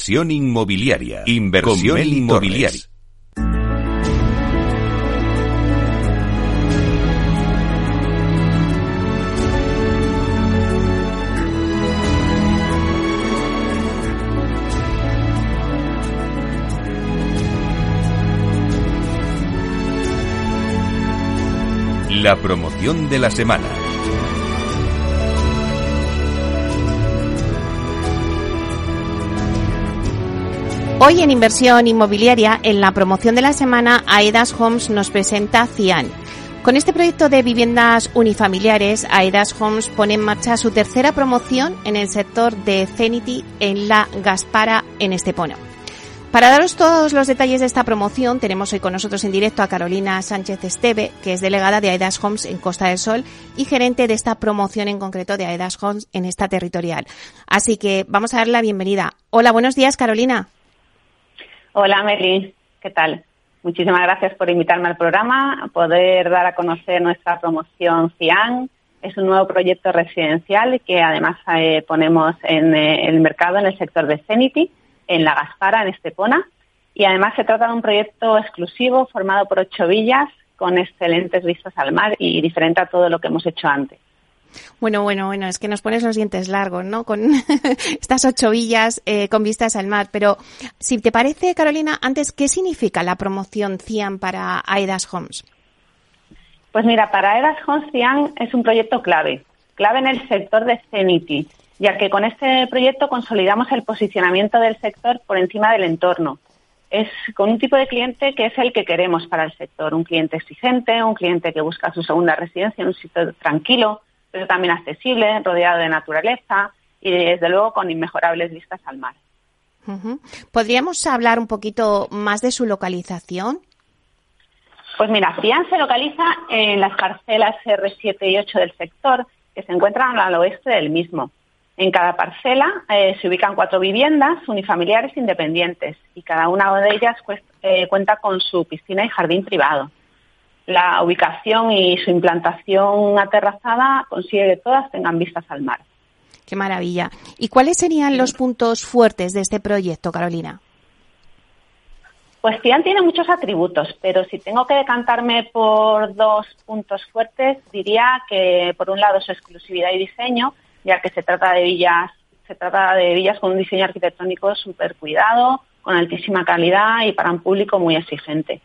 Inversión inmobiliaria. Inversión inmobiliaria. La promoción de la semana. Hoy en Inversión Inmobiliaria, en la promoción de la semana, Aedas Homes nos presenta Cian. Con este proyecto de viviendas unifamiliares, Aedas Homes pone en marcha su tercera promoción en el sector de Zenity en la Gaspara en Estepona. Para daros todos los detalles de esta promoción, tenemos hoy con nosotros en directo a Carolina Sánchez Esteve, que es delegada de Aedas Homes en Costa del Sol y gerente de esta promoción en concreto de Aedas Homes en esta territorial. Así que vamos a dar la bienvenida. Hola, buenos días, Carolina. Hola, Meli. ¿Qué tal? Muchísimas gracias por invitarme al programa, a poder dar a conocer nuestra promoción CIAN. Es un nuevo proyecto residencial que además eh, ponemos en eh, el mercado en el sector de Zenity, en La Gaspara, en Estepona. Y además se trata de un proyecto exclusivo formado por ocho villas con excelentes vistas al mar y diferente a todo lo que hemos hecho antes. Bueno, bueno, bueno, es que nos pones los dientes largos, ¿no? Con estas ocho villas eh, con vistas al mar. Pero si te parece, Carolina, antes, ¿qué significa la promoción CIAN para AEDAS Homes? Pues mira, para AEDAS Homes CIAN es un proyecto clave, clave en el sector de Zenity, ya que con este proyecto consolidamos el posicionamiento del sector por encima del entorno. Es con un tipo de cliente que es el que queremos para el sector, un cliente exigente, un cliente que busca su segunda residencia en un sitio tranquilo, pero también accesible, rodeado de naturaleza y desde luego con inmejorables vistas al mar. ¿Podríamos hablar un poquito más de su localización? Pues mira, Fian se localiza en las parcelas R7 y 8 del sector, que se encuentran al oeste del mismo. En cada parcela eh, se ubican cuatro viviendas unifamiliares independientes y cada una de ellas eh, cuenta con su piscina y jardín privado la ubicación y su implantación aterrazada consigue que todas tengan vistas al mar. Qué maravilla. ¿Y cuáles serían los puntos fuertes de este proyecto, Carolina? Pues Cian tiene muchos atributos, pero si tengo que decantarme por dos puntos fuertes, diría que por un lado su exclusividad y diseño, ya que se trata de villas, se trata de villas con un diseño arquitectónico súper cuidado, con altísima calidad y para un público muy exigente.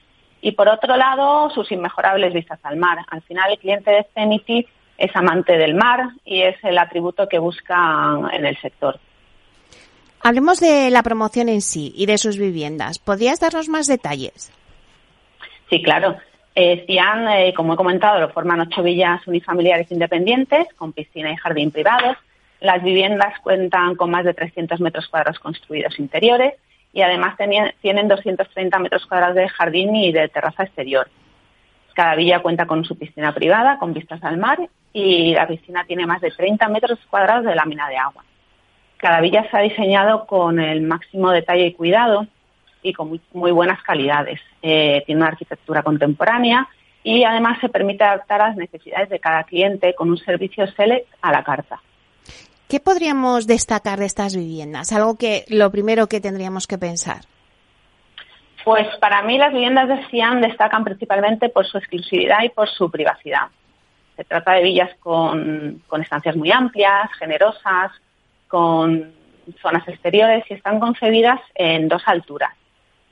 Y por otro lado, sus inmejorables vistas al mar. Al final, el cliente de Zenity es amante del mar y es el atributo que busca en el sector. Hablemos de la promoción en sí y de sus viviendas. ¿Podrías darnos más detalles? Sí, claro. Eh, Cian, eh, como he comentado, lo forman ocho villas unifamiliares independientes con piscina y jardín privados. Las viviendas cuentan con más de 300 metros cuadrados construidos interiores y además tienen 230 metros cuadrados de jardín y de terraza exterior. Cada villa cuenta con su piscina privada con vistas al mar y la piscina tiene más de 30 metros cuadrados de lámina de agua. Cada villa se ha diseñado con el máximo detalle y cuidado y con muy, buenas calidades. Eh, tiene una arquitectura contemporánea y además se permite adaptar a las necesidades de cada cliente con un servicio select a la carta. ¿Qué podríamos destacar de estas viviendas? Algo que lo primero que tendríamos que pensar. Pues para mí las viviendas de Cian destacan principalmente por su exclusividad y por su privacidad. Se trata de villas con, estancias muy amplias, generosas, con zonas exteriores y están concebidas en dos alturas.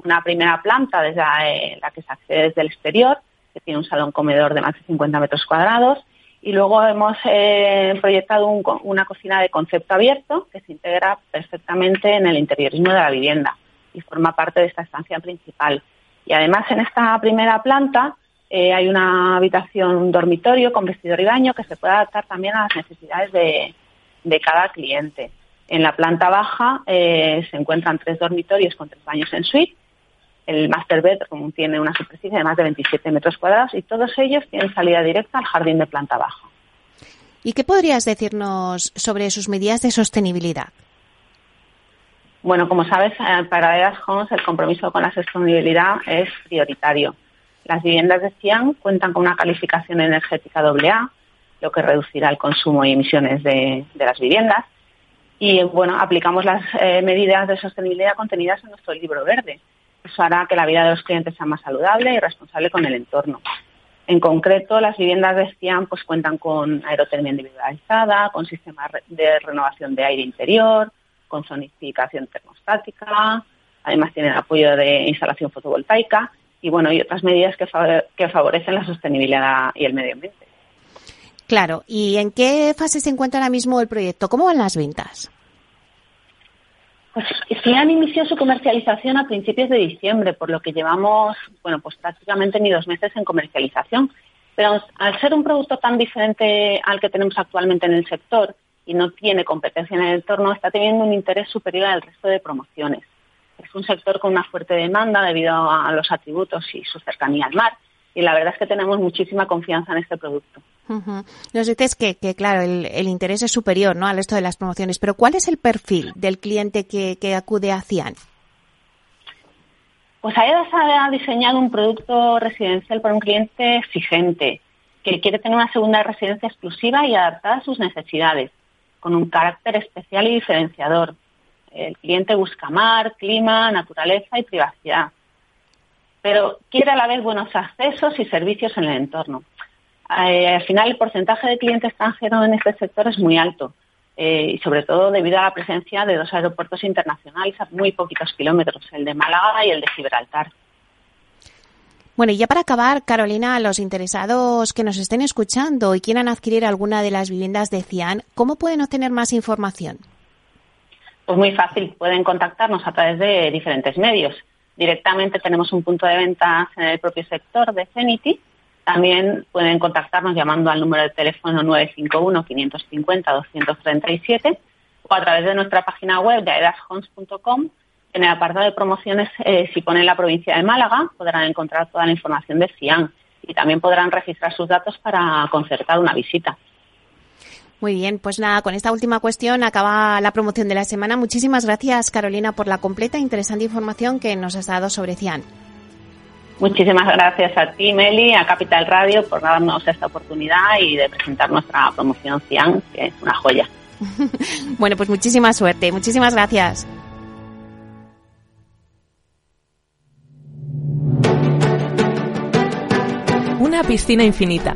Una primera planta desde la, eh, que se accede desde el exterior, que tiene un salón comedor de más de 50 metros cuadrados, y luego hemos eh, proyectado una cocina de concepto abierto que se integra perfectamente en el interiorismo de la vivienda y forma parte de esta estancia principal. Y además en esta primera planta eh, hay una habitación, un dormitorio con vestidor y baño que se puede adaptar también a las necesidades de, cada cliente. En la planta baja eh, se encuentran tres dormitorios con tres baños en suite. El master bedroom tiene una superficie de más de 27 metros cuadrados y todos ellos tienen salida directa al jardín de planta baja. ¿Y qué podrías decirnos sobre sus medidas de sostenibilidad? Bueno, como sabes, eh, para Eras Homes el compromiso con la sostenibilidad es prioritario. Las viviendas de Cian cuentan con una calificación energética AA, lo que reducirá el consumo y emisiones de, las viviendas. Y bueno, aplicamos las eh, medidas de sostenibilidad contenidas en nuestro libro verde. Eso hará que la vida de los clientes sea más saludable y responsable con el entorno. En concreto, las viviendas de Cian pues, cuentan con aerotermia individualizada, con sistemas de renovación de aire interior, con zonificación termostática, además tienen apoyo de instalación fotovoltaica y bueno, y otras medidas que, que favorecen la sostenibilidad y el medio ambiente. Claro, ¿y en qué fase se encuentra ahora mismo el proyecto? ¿Cómo van las ventas? Pues han inició su comercialización a principios de diciembre, por lo que llevamos, bueno, pues prácticamente ni dos meses en comercialización. Pero al ser un producto tan diferente al que tenemos actualmente en el sector, y no tiene competencia en el entorno, está teniendo un interés superior al resto de promociones. Es un sector con una fuerte demanda debido a los atributos y su cercanía al mar y la verdad es que tenemos muchísima confianza en este producto. Nos dices que, claro, el, interés es superior ¿no? al resto de las promociones, pero ¿cuál es el perfil del cliente que, acude a Cian? Pues AEDAS ha diseñado un producto residencial para un cliente exigente, que quiere tener una segunda residencia exclusiva y adaptada a sus necesidades con un carácter especial y diferenciador. El cliente busca mar, clima, naturaleza y privacidad, pero quiere a la vez buenos accesos y servicios en el entorno. Eh, al final, el porcentaje de cliente extranjero en este sector es muy alto. Eh, y sobre todo debido a la presencia de dos aeropuertos internacionales a muy poquitos kilómetros, el de Málaga y el de Gibraltar. Bueno, y ya para acabar, Carolina, a los interesados que nos estén escuchando y quieran adquirir alguna de las viviendas de Cian, ¿cómo pueden obtener más información? Pues muy fácil, pueden contactarnos a través de diferentes medios. Directamente tenemos un punto de ventas en el propio sector de Zenity. También pueden contactarnos llamando al número de teléfono 951-550-237 o a través de nuestra página web de aedashomes.com en el apartado de promociones, eh, si ponen la provincia de Málaga, podrán encontrar toda la información de CIAN y también podrán registrar sus datos para concertar una visita. Muy bien, pues nada, con esta última cuestión acaba la promoción de la semana. Muchísimas gracias, Carolina, por la completa e interesante información que nos has dado sobre CIAN. Muchísimas gracias a ti, Meli, a Capital Radio, por darnos esta oportunidad y de presentar nuestra promoción CIAN, que es una joya. bueno, pues muchísima suerte. Muchísimas gracias. una piscina infinita,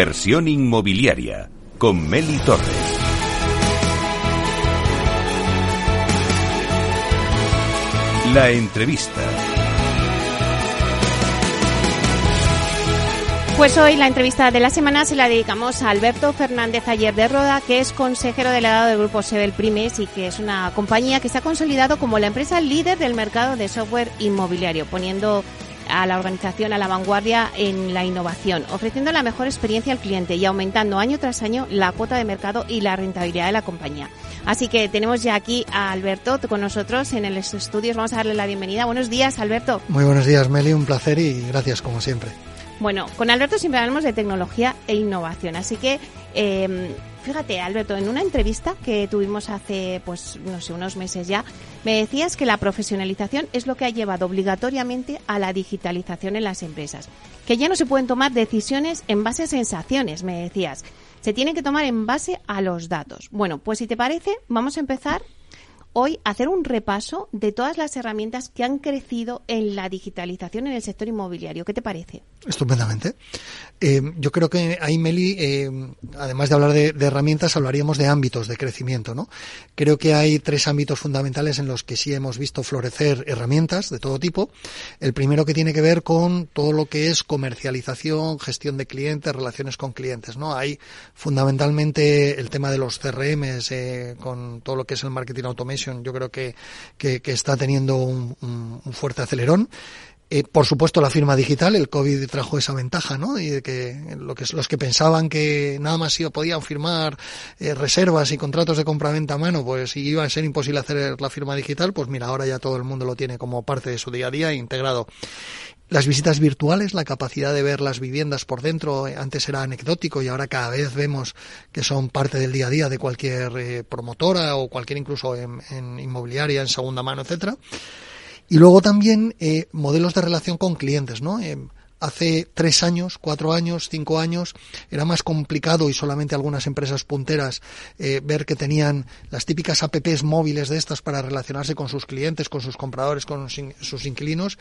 Inversión inmobiliaria con Meli Torres. La entrevista. Pues hoy la entrevista de la semana se la dedicamos a Alberto Fernández Ayer de Roda, que es consejero delegado del grupo Sebel Primes y que es una compañía que se ha consolidado como la empresa líder del mercado de software inmobiliario, poniendo a la organización a la vanguardia en la innovación, ofreciendo la mejor experiencia al cliente y aumentando año tras año la cuota de mercado y la rentabilidad de la compañía. Así que tenemos ya aquí a Alberto con nosotros en el estudios. Vamos a darle la bienvenida. Buenos días, Alberto. Muy buenos días, Meli. Un placer y gracias como siempre. Bueno, con Alberto siempre hablamos de tecnología e innovación, así que eh, Fíjate, Alberto, en una entrevista que tuvimos hace, pues, no sé, unos meses ya, me decías que la profesionalización es lo que ha llevado obligatoriamente a la digitalización en las empresas. Que ya no se pueden tomar decisiones en base a sensaciones, me decías. Se tienen que tomar en base a los datos. Bueno, pues si te parece, vamos a empezar hoy hacer un repaso de todas las herramientas que han crecido en la digitalización en el sector inmobiliario. ¿Qué te parece? Estupendamente. Eh, yo creo que ahí, Meli, eh, además de hablar de, herramientas, hablaríamos de ámbitos de crecimiento, ¿no? Creo que hay tres ámbitos fundamentales en los que sí hemos visto florecer herramientas de todo tipo. El primero que tiene que ver con todo lo que es comercialización, gestión de clientes, relaciones con clientes, ¿no? Hay fundamentalmente el tema de los CRMs, eh, con todo lo que es el marketing automation, yo creo que, que, está teniendo un, fuerte acelerón. Eh, por supuesto, la firma digital, el COVID trajo esa ventaja, ¿no? Y de que, lo que los que pensaban que nada más podían firmar eh, reservas y contratos de compra-venta a mano, pues iba a ser imposible hacer la firma digital, pues mira, ahora ya todo el mundo lo tiene como parte de su día a día integrado. Las visitas virtuales, la capacidad de ver las viviendas por dentro, eh, antes era anecdótico y ahora cada vez vemos que son parte del día a día de cualquier promotora o cualquier incluso en, en inmobiliaria, en segunda mano, etcétera. Y luego también eh, modelos de relación con clientes, ¿no? Eh, hace tres años, cuatro años, cinco años, era más complicado y solamente algunas empresas punteras eh, ver que tenían las típicas apps móviles de estas para relacionarse con sus clientes, con sus compradores, con sus inquilinos.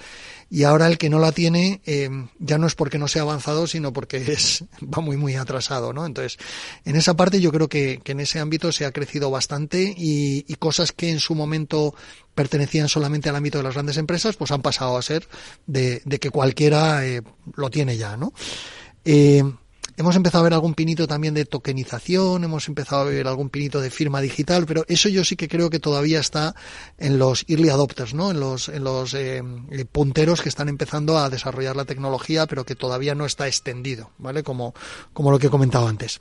Y ahora el que no la tiene eh, ya no es porque no sea avanzado, sino porque es va muy muy atrasado, ¿no? Entonces, en esa parte yo creo que, que en ese ámbito se ha crecido bastante y, y cosas que en su momento pertenecían solamente al ámbito de las grandes empresas, pues han pasado a ser de, que cualquiera eh, lo tiene ya, ¿no? Eh, hemos empezado a ver algún pinito también de tokenización, hemos empezado a ver algún pinito de firma digital, pero eso yo sí que creo que todavía está en los early adopters, ¿no? En los, en los eh, punteros que están empezando a desarrollar la tecnología, pero que todavía no está extendido, ¿vale? Como, como lo que he comentado antes.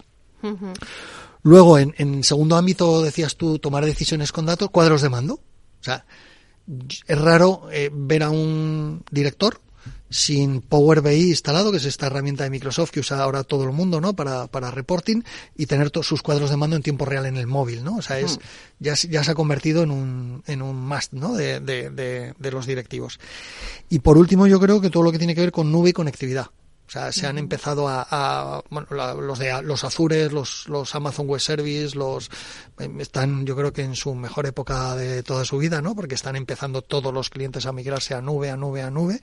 Luego, en, en segundo ámbito, decías tú, tomar decisiones con datos, cuadros de mando. O sea, es raro eh, ver a un director sin Power BI instalado, que es esta herramienta de Microsoft que usa ahora todo el mundo, ¿no? Para, para reporting y tener todos sus cuadros de mando en tiempo real en el móvil, ¿no? O sea, es, ya, ya se ha convertido en un, en un must, ¿no? De, de, de, de los directivos. Y por último, yo creo que todo lo que tiene que ver con nube y conectividad. O sea, se han empezado a, bueno, los de los Azures, los, los Amazon Web Service, los em, están, yo creo que en su mejor época de toda su vida, ¿no? Porque están empezando todos los clientes a migrarse a nube, a nube, a nube.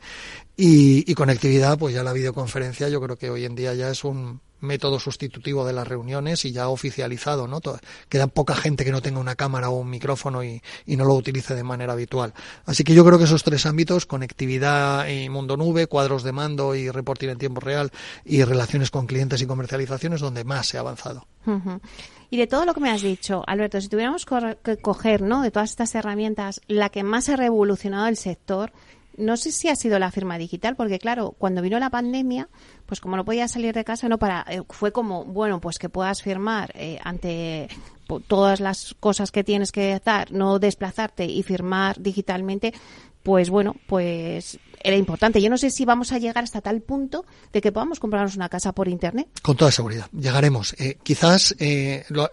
Y, y conectividad, pues ya la videoconferencia, yo creo que hoy en día ya es un método sustitutivo de las reuniones y ya oficializado, ¿no? Queda poca gente que no tenga una cámara o un micrófono y, y, no lo utilice de manera habitual. Así que yo creo que esos tres ámbitos, conectividad y mundo nube, cuadros de mando y reporting en tiempo real y relaciones con clientes y comercialización es donde más se ha avanzado. Y de todo lo que me has dicho, Alberto, si tuviéramos que coger, ¿no? De todas estas herramientas, la que más ha revolucionado el sector, no sé si ha sido la firma digital, porque claro, cuando vino la pandemia, pues como no podías salir de casa, no para, eh, fue como, bueno, pues que puedas firmar eh, ante todas las cosas que tienes que dar, no desplazarte y firmar digitalmente, pues bueno, pues era importante. Yo no sé si vamos a llegar hasta tal punto de que podamos comprarnos una casa por Internet. Con toda seguridad, llegaremos. Eh, quizás eh, lo,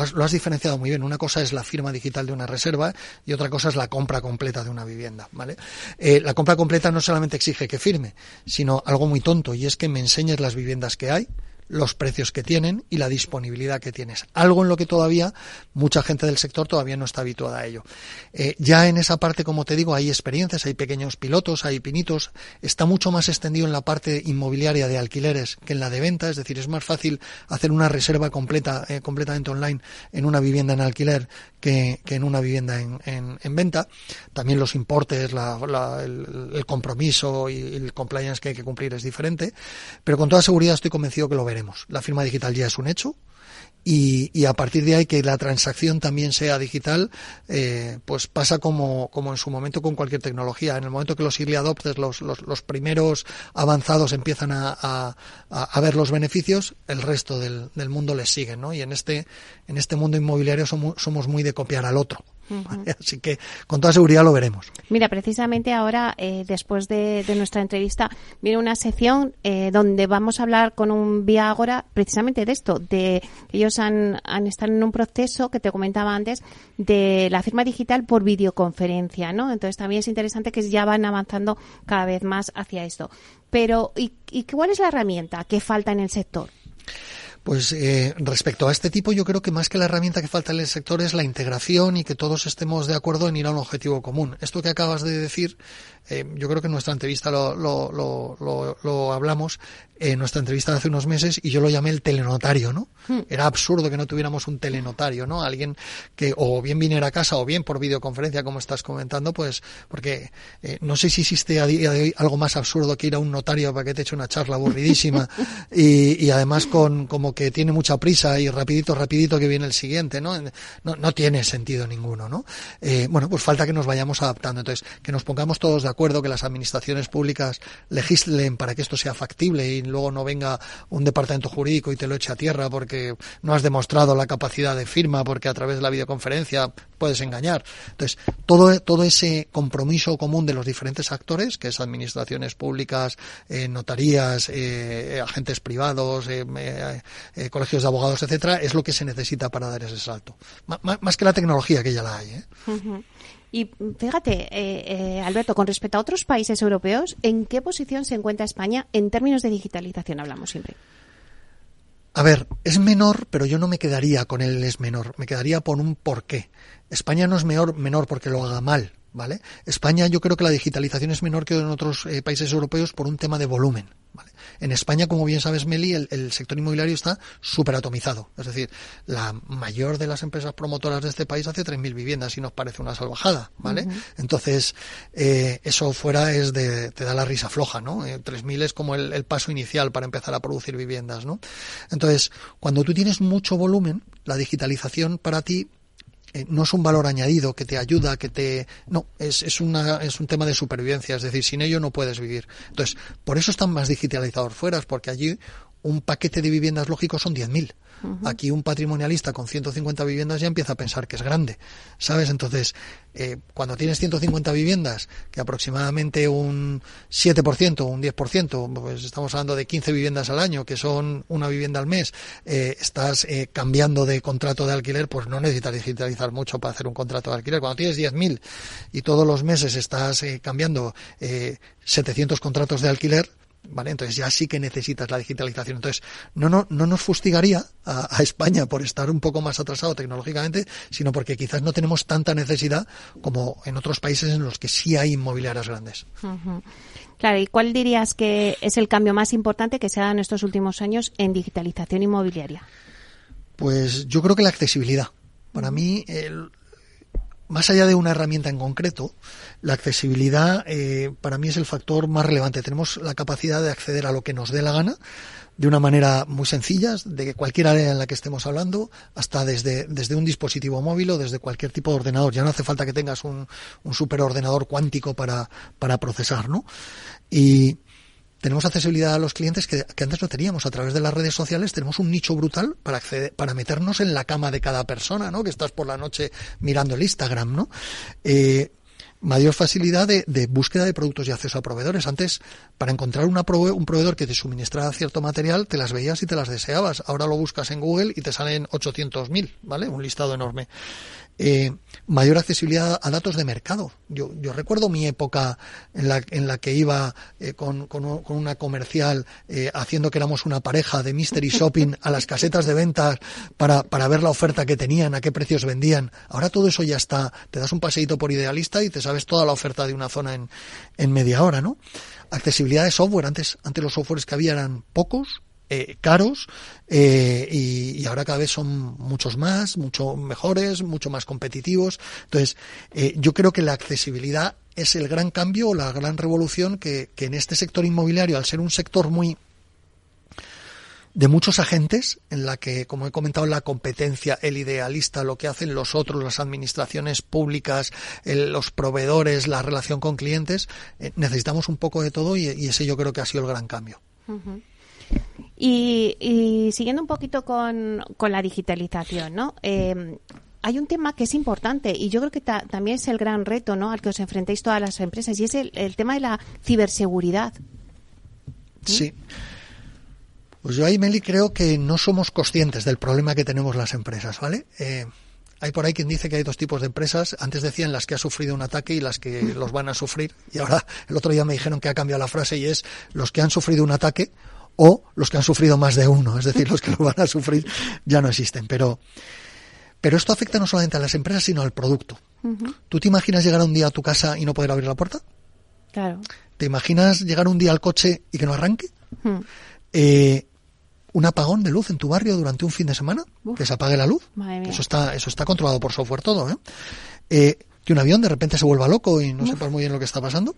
has, diferenciado muy bien. Una cosa es la firma digital de una reserva y otra cosa es la compra completa de una vivienda. ¿vale? Eh, la compra completa no solamente exige que firme, sino algo muy tonto y es que me enseñes las viviendas que hay, los precios que tienen y la disponibilidad que tienes. Algo en lo que todavía mucha gente del sector todavía no está habituada a ello. Eh, ya en esa parte, como te digo, hay experiencias, hay pequeños pilotos, hay pinitos. Está mucho más extendido en la parte inmobiliaria de alquileres que en la de venta. Es decir, es más fácil hacer una reserva completa, eh, completamente online en una vivienda en alquiler que, en una vivienda en, venta. También los importes, el, compromiso y el compliance que hay que cumplir es diferente. Pero con toda seguridad estoy convencido que lo La firma digital ya es un hecho. Y, a partir de ahí que la transacción también sea digital, eh, pues pasa como, como en su momento con cualquier tecnología. En el momento que los early adopters, los, los, primeros avanzados empiezan a, a, ver los beneficios, el resto del, del mundo les sigue, ¿no? Y en este, en este mundo inmobiliario somos, somos muy de copiar al otro. Así que con toda seguridad lo veremos. Mira, precisamente ahora, eh, después de, nuestra entrevista, viene una sección eh, donde vamos a hablar con un Viagora precisamente de esto, de ellos han, han estado en un proceso que te comentaba antes de la firma digital por videoconferencia, ¿no? Entonces también es interesante que ya van avanzando cada vez más hacia esto. Pero, ¿y, y cuál es la herramienta que falta en el sector? Pues eh, respecto a este tipo, yo creo que más que la herramienta que falta en el sector es la integración y que todos estemos de acuerdo en ir a un objetivo común. Esto que acabas de decir, eh, yo creo que en nuestra entrevista lo, lo, lo, lo, hablamos, en nuestra entrevista de hace unos meses, y yo lo llamé el telenotario, ¿no? Hmm. Era absurdo que no tuviéramos un telenotario, ¿no? Alguien que o bien viniera a casa o bien por videoconferencia, como estás comentando, pues, porque eh, no sé si existe a día de hoy algo más absurdo que ir a un notario para que te eche una charla aburridísima y, y además con como que tiene mucha prisa y rapidito, rapidito que viene el siguiente, ¿no? No, no tiene sentido ninguno, ¿no? Eh, bueno, pues falta que nos vayamos adaptando. Entonces, que nos pongamos todos de acuerdo, que las administraciones públicas legislen para que esto sea factible y luego no venga un departamento jurídico y te lo eche a tierra porque no has demostrado la capacidad de firma, porque a través de la videoconferencia puedes engañar. Entonces, todo, todo ese compromiso común de los diferentes actores, que es administraciones públicas, eh, notarías, eh, agentes privados, eh, eh, colegios de abogados, etcétera, es lo que se necesita para dar ese salto. más que la tecnología, que ya la hay. ¿eh? Y fíjate, eh, Alberto, con respecto a otros países europeos, ¿en qué posición se encuentra España en términos de digitalización? Hablamos siempre. A ver, es menor, pero yo no me quedaría con él es menor, me quedaría por un porqué. España no es menor, menor porque lo haga mal, ¿vale? España yo creo que la digitalización es menor que en otros países europeos por un tema de volumen. En España, como bien sabes, Meli, el, sector inmobiliario está súper atomizado. Es decir, la mayor de las empresas promotoras de este país hace 3.000 viviendas y nos parece una salvajada, ¿vale? Entonces, eh, eso fuera es de, te da la risa floja, ¿no? 3.000 eh, es como el, el paso inicial para empezar a producir viviendas, ¿no? Entonces, cuando tú tienes mucho volumen, la digitalización para ti eh, no es un valor añadido que te ayuda, que te... No, es, es, una, es un tema de supervivencia, es decir, sin ello no puedes vivir. Entonces, por eso están más digitalizados fuera, porque allí un paquete de viviendas lógicos son 10.000. Aquí un patrimonialista con 150 viviendas ya empieza a pensar que es grande, ¿sabes? Entonces, eh, cuando tienes 150 viviendas, que aproximadamente un 7%, un 10%, pues estamos hablando de 15 viviendas al año, que son una vivienda al mes, eh, estás eh, cambiando de contrato de alquiler, pues no necesitas digitalizar mucho para hacer un contrato de alquiler. Cuando tienes 10.000 y todos los meses estás cambiando 700 contratos de alquiler, ¿vale? Entonces ya sí que necesitas la digitalización. Entonces, no, no, no nos fustigaría a, España por estar un poco más atrasado tecnológicamente, sino porque quizás no tenemos tanta necesidad como en otros países en los que sí hay inmobiliarias grandes. Claro, ¿y cuál dirías que es el cambio más importante que se ha dado en estos últimos años en digitalización inmobiliaria? Pues yo creo que la accesibilidad. Para mí, el, más allá de una herramienta en concreto, la accesibilidad eh, para mí es el factor más relevante. Tenemos la capacidad de acceder a lo que nos dé la gana de una manera muy sencilla, de cualquier área en la que estemos hablando, hasta desde, desde un dispositivo móvil o desde cualquier tipo de ordenador. Ya no hace falta que tengas un, un superordenador cuántico para, para procesar, ¿no? Y, tenemos accesibilidad a los clientes que, antes no teníamos. A través de las redes sociales tenemos un nicho brutal para acceder, para meternos en la cama de cada persona, ¿no? Que estás por la noche mirando el Instagram, ¿no? Eh, mayor facilidad de, búsqueda de productos y acceso a proveedores. Antes, para encontrar una un proveedor que te suministrara cierto material, te las veías y te las deseabas. Ahora lo buscas en Google y te salen 800.000, ¿vale? Un listado enorme eh, mayor accesibilidad a datos de mercado. Yo, yo recuerdo mi época en la, en la que iba eh, con, con, una comercial eh, haciendo que éramos una pareja de mystery shopping a las casetas de ventas para, para ver la oferta que tenían, a qué precios vendían. Ahora todo eso ya está. Te das un paseíto por idealista y te sabes toda la oferta de una zona en, en media hora, ¿no? Accesibilidad de software. Antes los softwares que había eran pocos eh, caros eh, y, ahora cada vez son muchos más, mucho mejores, mucho más competitivos. Entonces, eh, yo creo que la accesibilidad es el gran cambio o la gran revolución que, que en este sector inmobiliario, al ser un sector muy de muchos agentes en la que, como he comentado, la competencia, el idealista, lo que hacen los otros, las administraciones públicas, los proveedores, la relación con clientes, necesitamos un poco de todo y, ese yo creo que ha sido el gran cambio. Y, siguiendo un poquito con, la digitalización, ¿no? Eh, hay un tema que es importante y yo creo que también es el gran reto ¿no? al que os enfrentáis todas las empresas y es el, tema de la ciberseguridad. Sí. Pues yo ahí, Meli, creo que no somos conscientes del problema que tenemos las empresas, ¿vale? Eh, hay por ahí quien dice que hay dos tipos de empresas. Antes decían las que ha sufrido un ataque y las que los van a sufrir. Y ahora el otro día me dijeron que ha cambiado la frase y es los que han sufrido un ataque o los que han sufrido más de uno. Es decir, los que lo van a sufrir ya no existen. Pero pero esto afecta no solamente a las empresas, sino al producto. ¿Tú te imaginas llegar un día a tu casa y no poder abrir la puerta? Claro. ¿Te imaginas llegar un día al coche y que no arranque? eh, ¿Un apagón de luz en tu barrio durante un fin de semana? Que se apague la luz. Eso está, eso está controlado por software todo. ¿eh? ¿eh? que un avión de repente se vuelva loco y no sepas muy bien lo que está pasando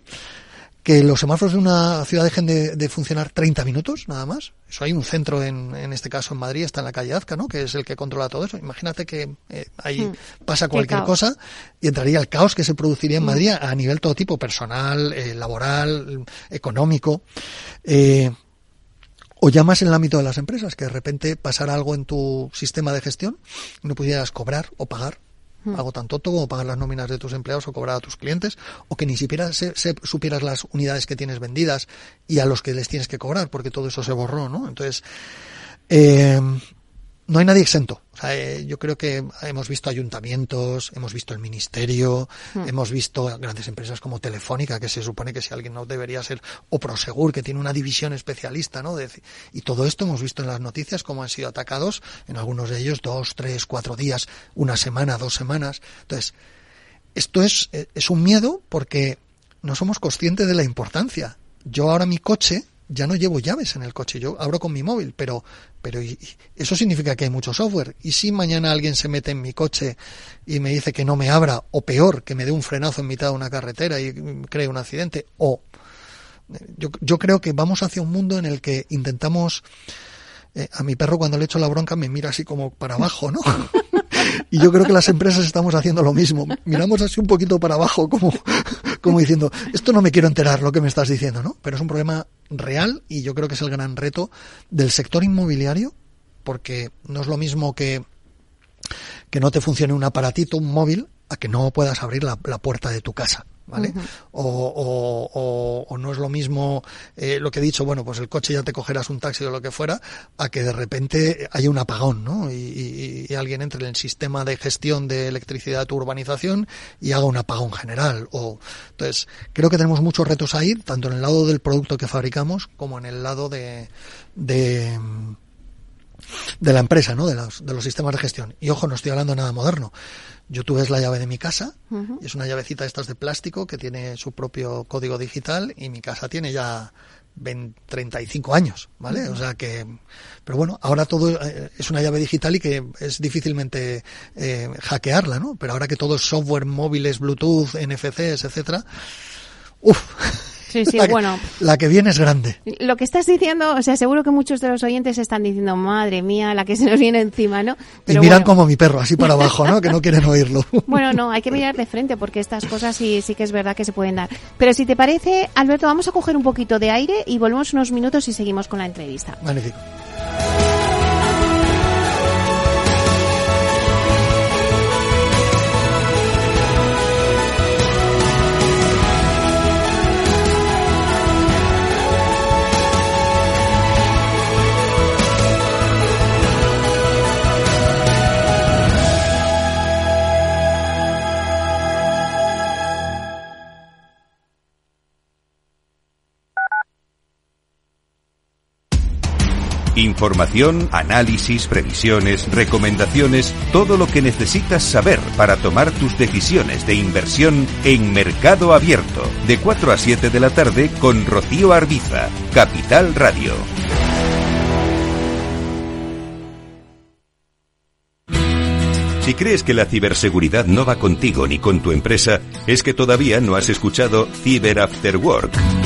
que los semáforos de una ciudad dejen de, funcionar 30 minutos, nada más. Eso hay un centro, en, en este caso en Madrid, está en la calle Azca, ¿no? Que es el que controla todo eso. Imagínate que eh, ahí hmm. pasa cualquier cosa y entraría el caos que se produciría en hmm. Madrid a nivel todo tipo, personal, eh, laboral, económico. Eh, o ya más en el ámbito de las empresas, que de repente pasara algo en tu sistema de gestión y no pudieras cobrar o pagar algo tan tonto como pagar las nóminas de tus empleados o cobrar a tus clientes, o que ni siquiera se, supieras las unidades que tienes vendidas y a los que les tienes que cobrar, porque todo eso se borró, ¿no? Entonces, eh, no hay nadie exento. Eh, yo creo que hemos visto ayuntamientos, hemos visto el ministerio, hmm. hemos visto grandes empresas como Telefónica, que se supone que si alguien no debería ser, o Prosegur, que tiene una división especialista, ¿no? y todo esto hemos visto en las noticias cómo han sido atacados, en algunos de ellos dos, tres, cuatro días, una semana, dos semanas. Entonces, esto es, eh, es un miedo porque no somos conscientes de la importancia. Yo ahora mi coche, ya no llevo llaves en el coche, yo abro con mi móvil, pero, pero eso significa que hay mucho software. Y si mañana alguien se mete en mi coche y me dice que no me abra, o peor, que me dé un frenazo en mitad de una carretera y cree un accidente, o yo, yo creo que vamos hacia un mundo en el que intentamos eh, a mi perro cuando le echo la bronca me mira así como para abajo, ¿no? y yo creo que las empresas estamos haciendo lo mismo. Miramos así un poquito para abajo como, como diciendo, esto no me quiero enterar lo que me estás diciendo, ¿no? Pero es un problema real y yo creo que es el gran reto del sector inmobiliario, porque no es lo mismo que, que no te funcione un aparatito, un móvil, a que no puedas abrir la, puerta de tu casa. ¿Vale? o, o, no es lo mismo eh, lo que he dicho, bueno, pues el coche ya te cogerás un taxi o lo que fuera, a que de repente haya un apagón, ¿no? Y, y, alguien entre en el sistema de gestión de electricidad de tu urbanización y haga un apagón general. O, entonces, creo que tenemos muchos retos ahí, tanto en el lado del producto que fabricamos como en el lado de, de de la empresa, ¿no? De los, de los sistemas de gestión. Y ojo, no estoy hablando de nada moderno. Yo tú ves la llave de mi casa, y es una llavecita de estas de plástico que tiene su propio código digital y mi casa tiene ya 20, 35 años, ¿vale? O sea que, pero bueno, ahora todo eh, es una llave digital y que es difícilmente eh, hackearla, ¿no? Pero ahora que todo es software, móviles, Bluetooth, NFCs, etcétera, uff, Sí, sí, la bueno. Que, la que viene es grande. Lo que estás diciendo, o sea, seguro que muchos de los oyentes están diciendo, madre mía, la que se nos viene encima, ¿no? y miran como mi perro, así para abajo, ¿no? Que no quieren oírlo. Bueno, no, hay que mirar de frente porque estas cosas sí, sí que es verdad que se pueden dar. Pero si te parece, Alberto, vamos a coger un poquito de aire y volvemos unos minutos y seguimos con la entrevista. Magnífico. Información, análisis, previsiones, recomendaciones, todo lo que necesitas saber para tomar tus decisiones de inversión en Mercado Abierto, de 4 a 7 de la tarde con Rocío Arbiza, Capital Radio. Si crees que la ciberseguridad no va contigo ni con tu empresa, es que todavía no has escuchado Cyber After Work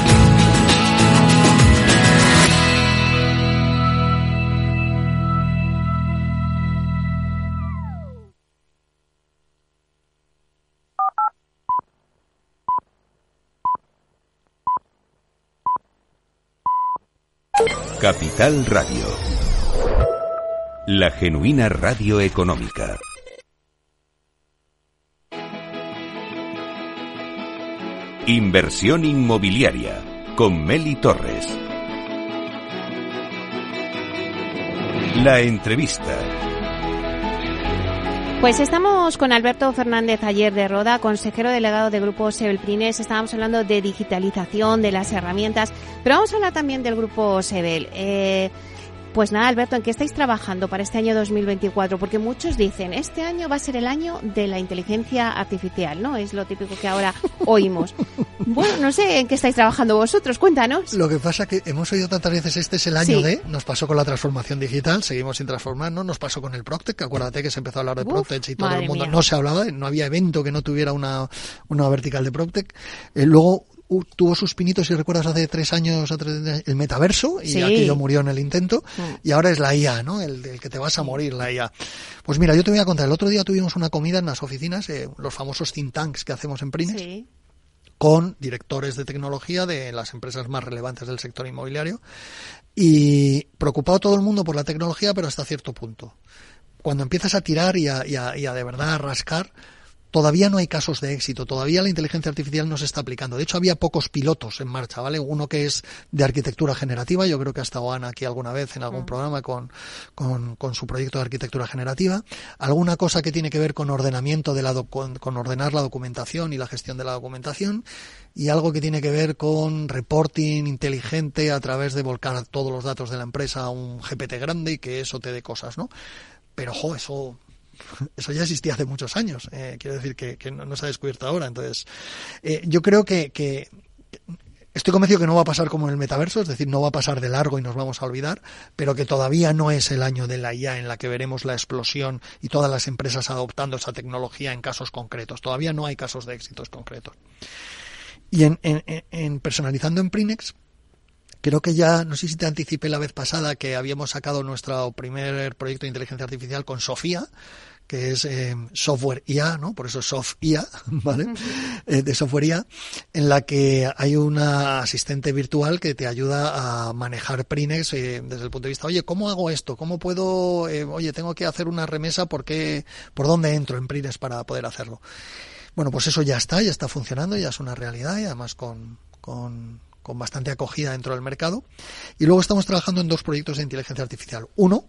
Capital Radio. La genuina radio económica. Inversión inmobiliaria con Meli Torres. La entrevista. Pues estamos con Alberto Fernández ayer de Roda, consejero delegado de Grupo Sebel Estábamos hablando de digitalización, de las herramientas, pero vamos a hablar también del Grupo Sebel. Eh, pues nada, Alberto, ¿en qué estáis trabajando para este año 2024? Porque muchos dicen, este año va a ser el año de la inteligencia artificial, ¿no? Es lo típico que ahora oímos. Bueno, no sé en qué estáis trabajando vosotros, cuéntanos. Lo que pasa que hemos oído tantas veces este es el año de, nos pasó con la transformación digital, seguimos sin transformarnos, nos pasó con el Proctec, acuérdate que se empezó a hablar de Proctec y todo el mundo no se hablaba, no había evento que no tuviera una, una vertical de Proctec. Eh, luego tuvo sus pinitos, si recuerdas, hace tres años el metaverso y aquello murió en el intento mm. y ahora es la IA, ¿no? El, que te vas a morir, la IA. Pues mira, yo te voy a contar, el otro día tuvimos una comida en las oficinas, eh, los famosos think tanks que hacemos en Prines. con directores de tecnología de las empresas más relevantes del sector inmobiliario y preocupado todo el mundo por la tecnología, pero hasta cierto punto. Cuando empiezas a tirar y a, y a, y a de verdad a rascar, todavía no hay casos de éxito, todavía la inteligencia artificial no se está aplicando. De hecho, había pocos pilotos en marcha, ¿vale? Uno que es de arquitectura generativa, yo creo que ha estado Ana aquí alguna vez en algún mm. programa con, con, su proyecto de arquitectura generativa. Alguna cosa que tiene que ver con ordenamiento de la, con, con ordenar la documentación y la gestión de la documentación. Y algo que tiene que ver con reporting inteligente a través de volcar todos los datos de la empresa a un GPT grande y que eso te dé cosas, ¿no? Pero, jo, eso eso ya existía hace muchos años. Eh, quiero decir que, no, se ha descubierto ahora. Entonces, eh, yo creo que, estoy convencido que no va a pasar como en el metaverso, es decir, no va a pasar de largo y nos vamos a olvidar, pero que todavía no es el año de la IA en la que veremos la explosión y todas las empresas adoptando esa tecnología en casos concretos. Todavía no hay casos de éxitos concretos. Y en, en personalizando en Prinex, Creo que ya, no sé si te anticipé la vez pasada que habíamos sacado nuestro primer proyecto de inteligencia artificial con Sofía, que es eh, software IA, ¿no? Por eso soft IA, ¿vale? Eh, de software IA, en la que hay una asistente virtual que te ayuda a manejar Prinex eh, desde el punto de vista, oye, ¿cómo hago esto? ¿Cómo puedo, oye, tengo que hacer una remesa, ¿por qué, por dónde entro en Prinex para poder hacerlo? Bueno, pues eso ya está, ya está funcionando, ya es una realidad y además con, con con bastante acogida dentro del mercado. Y luego estamos trabajando en dos proyectos de inteligencia artificial. Uno,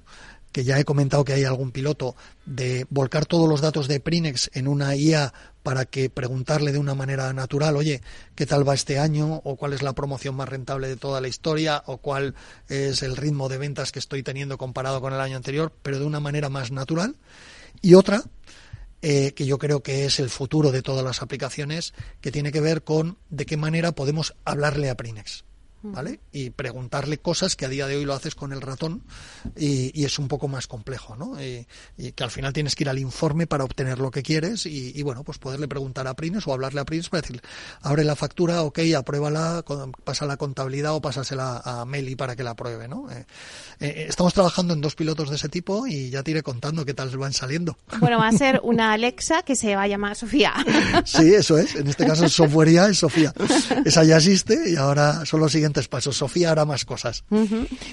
que ya he comentado que hay algún piloto, de volcar todos los datos de Prinex en una IA para que preguntarle de una manera natural, oye, ¿qué tal va este año? ¿O cuál es la promoción más rentable de toda la historia? ¿O cuál es el ritmo de ventas que estoy teniendo comparado con el año anterior? Pero de una manera más natural. Y otra, eh, que yo creo que es el futuro de todas las aplicaciones, que tiene que ver con de qué manera podemos hablarle a Prinex. ¿Vale? Y preguntarle cosas que a día de hoy lo haces con el ratón y, es un poco más complejo, ¿no? Y, que al final tienes que ir al informe para obtener lo que quieres y, bueno, pues poderle preguntar a Prines o hablarle a Prines para decir, abre la factura, ok, apruébala, pasa la contabilidad o pásasela a Meli para que la apruebe, ¿no? Eh, eh, estamos trabajando en dos pilotos de ese tipo y ya te iré contando qué tal van saliendo. Bueno, va a ser una Alexa que se va a llamar Sofía. Sí, eso es. En este caso, software es Sofía. Esa ya existe y ahora son los siguientes pasos. Sofía hará más cosas.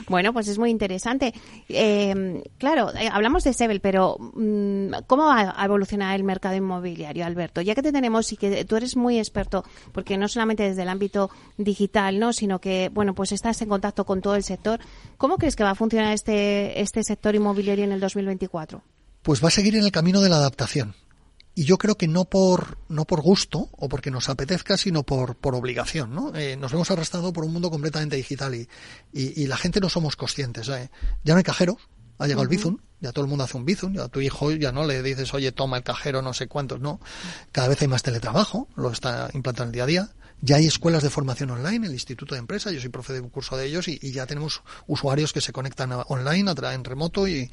Bueno, pues es muy interesante. Eh, claro, eh, hablamos de Sebel, pero mm, ¿cómo va a evolucionar el mercado inmobiliario, Alberto? Ya que te tenemos y que tú eres muy experto, porque no solamente desde el ámbito digital, ¿no? sino que, bueno, pues estás en contacto con todo el sector. ¿Cómo crees que va a funcionar este, este sector inmobiliario en el 2024? Pues va a seguir en el camino de la adaptación y yo creo que no por no por gusto o porque nos apetezca sino por por obligación no eh, nos hemos arrastrado por un mundo completamente digital y, y, la gente no somos conscientes ¿eh? ya no hay cajero ha llegado el Bizum, ya todo el mundo hace un Bizum, ya a tu hijo ya no le dices, oye, toma el cajero, no sé cuántos, no. Cada vez hay más teletrabajo, lo está implantando el día a día. Ya hay escuelas de formación online, el Instituto de Empresa, yo soy profe de un curso de ellos y, ya tenemos usuarios que se conectan online, en remoto y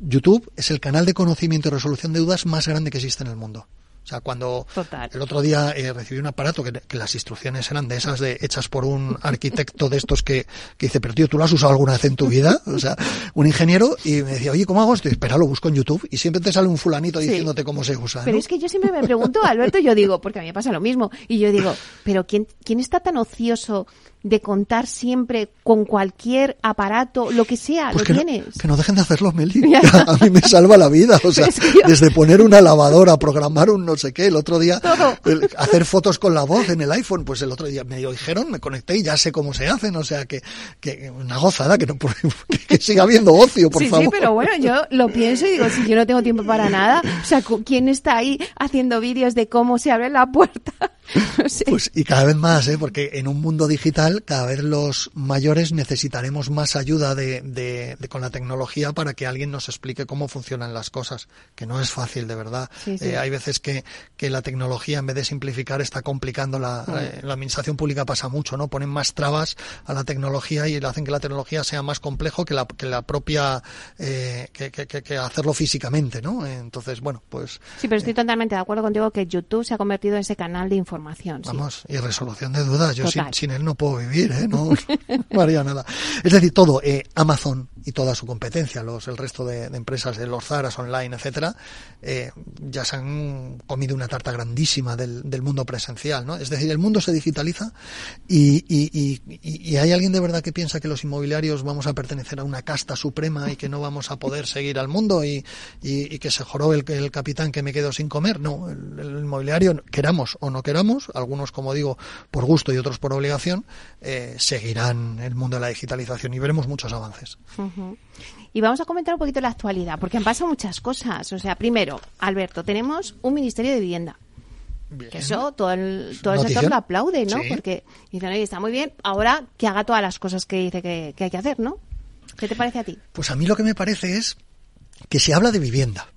YouTube es el canal de conocimiento y resolución de dudas más grande que existe en el mundo. O sea, cuando el otro día eh, recibí un aparato que, las instrucciones eran de esas de hechas por un arquitecto de estos que, que dice, pero tío, ¿tú lo has usado alguna vez en tu vida? O sea, un ingeniero y me decía, oye, ¿cómo hago esto? Y espera, lo busco en YouTube y siempre te sale un fulanito diciéndote cómo se usa. Pero es que yo siempre me pregunto, Alberto, yo digo, porque a mí me pasa lo mismo, y yo digo, pero ¿quién, quién está tan ocioso de contar siempre con cualquier aparato, lo que sea, Pues lo que, no, tienes. que no dejen de hacerlo, Meli. A mí me salva la vida. O sea, que desde poner una lavadora, programar un no sé qué, el otro día, el- hacer fotos con la voz en el iPhone, pues el otro día me dijeron, me conecté y ya sé cómo se hacen. O sea, que, que una gozada, que no por- que siga habiendo ocio, por sí, favor. sí, pero bueno, yo lo pienso y digo, si yo no tengo tiempo para nada, o sea, ¿quién está ahí haciendo vídeos de cómo se abre la puerta? Pues y cada vez más, ¿eh? porque en un mundo digital cada vez los mayores necesitaremos más ayuda de, de- de- con la tecnología para que alguien nos explique cómo funcionan las cosas, que no es fácil de verdad. Sí, sí. Eh, hay veces que, que la tecnología en vez de simplificar está complicando la, eh, la administración pública pasa mucho, ¿no? Ponen más trabas a la tecnología y hacen que la tecnología sea más complejo que la, que la propia eh, que- que hacerlo físicamente, ¿no? Entonces, bueno, pues Sí, pero estoy totalmente de acuerdo contigo que YouTube se ha convertido en ese canal de información. Vamos, y resolución de dudas. Yo sin, sin él no puedo vivir, ¿eh? No, no haría nada. Es decir, todo, eh, Amazon y toda su competencia, los, el resto de, de empresas de los Zaras online, etcétera, eh, ya se han comido una tarta grandísima del, del mundo presencial, ¿no? Es decir, el mundo se digitaliza y, y, y, y- y hay alguien de verdad que piensa que los inmobiliarios vamos a pertenecer a una casta suprema y que no vamos a poder seguir al mundo y, que se joró el, el capitán que me quedo sin comer. No, el, el inmobiliario, queramos o no queramos, algunos, como digo, por gusto y otros por obligación, eh, seguirán el mundo de la digitalización y veremos muchos avances. Y vamos a comentar un poquito la actualidad, porque han pasado muchas cosas. O sea, primero, Alberto, tenemos un Ministerio de Vivienda. Que eso todo el, todo el sector lo aplaude, ¿no? Sí. Porque dicen, oye, está muy bien, ahora que haga todas las cosas que dice que, que hay que hacer, ¿no? ¿Qué te parece a ti? Pues a mí lo que me parece es que se habla de vivienda.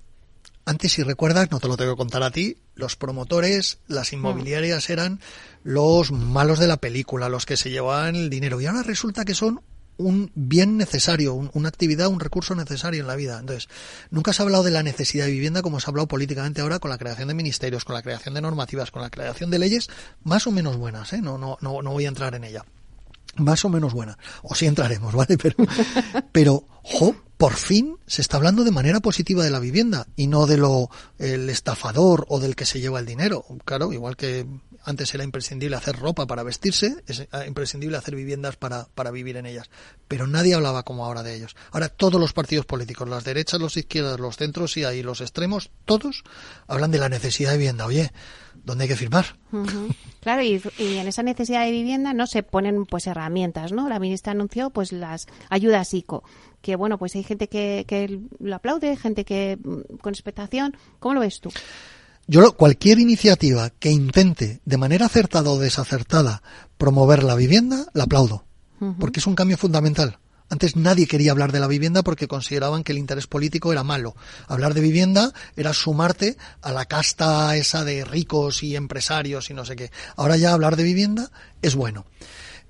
Antes, si recuerdas, no te lo tengo que contar a ti, los promotores, las inmobiliarias eran los malos de la película, los que se llevaban el dinero. Y ahora resulta que son un bien necesario, un- una actividad, un recurso necesario en la vida. Entonces, nunca se ha hablado de la necesidad de vivienda como se ha hablado políticamente ahora con la creación de ministerios, con la creación de normativas, con la creación de leyes más o menos buenas. ¿eh? No, no, no, no voy a entrar en ella más o menos buena. O sí entraremos, ¿vale? Pero, pero, jo, por fin se está hablando de manera positiva de la vivienda y no de lo el estafador o del que se lleva el dinero. Claro, igual que antes era imprescindible hacer ropa para vestirse, es eh, imprescindible hacer viviendas para, para vivir en ellas. Pero nadie hablaba como ahora de ellos. Ahora todos los partidos políticos, las derechas, los izquierdas, los centros y ahí los extremos, todos hablan de la necesidad de vivienda. Oye, ¿dónde hay que firmar? Claro, y, y en esa necesidad de vivienda no se ponen pues herramientas, ¿no? La ministra anunció pues las ayudas ICO, que bueno, pues hay gente que, que lo aplaude, gente que mm, con expectación. ¿Cómo lo ves tú? Yo lo- cualquier iniciativa que intente de manera acertada o desacertada promover la vivienda, la aplaudo, porque es un cambio fundamental. Antes nadie quería hablar de la vivienda porque consideraban que el interés político era malo. Hablar de vivienda era sumarte a la casta esa de ricos y empresarios y no sé qué. Ahora ya hablar de vivienda es bueno.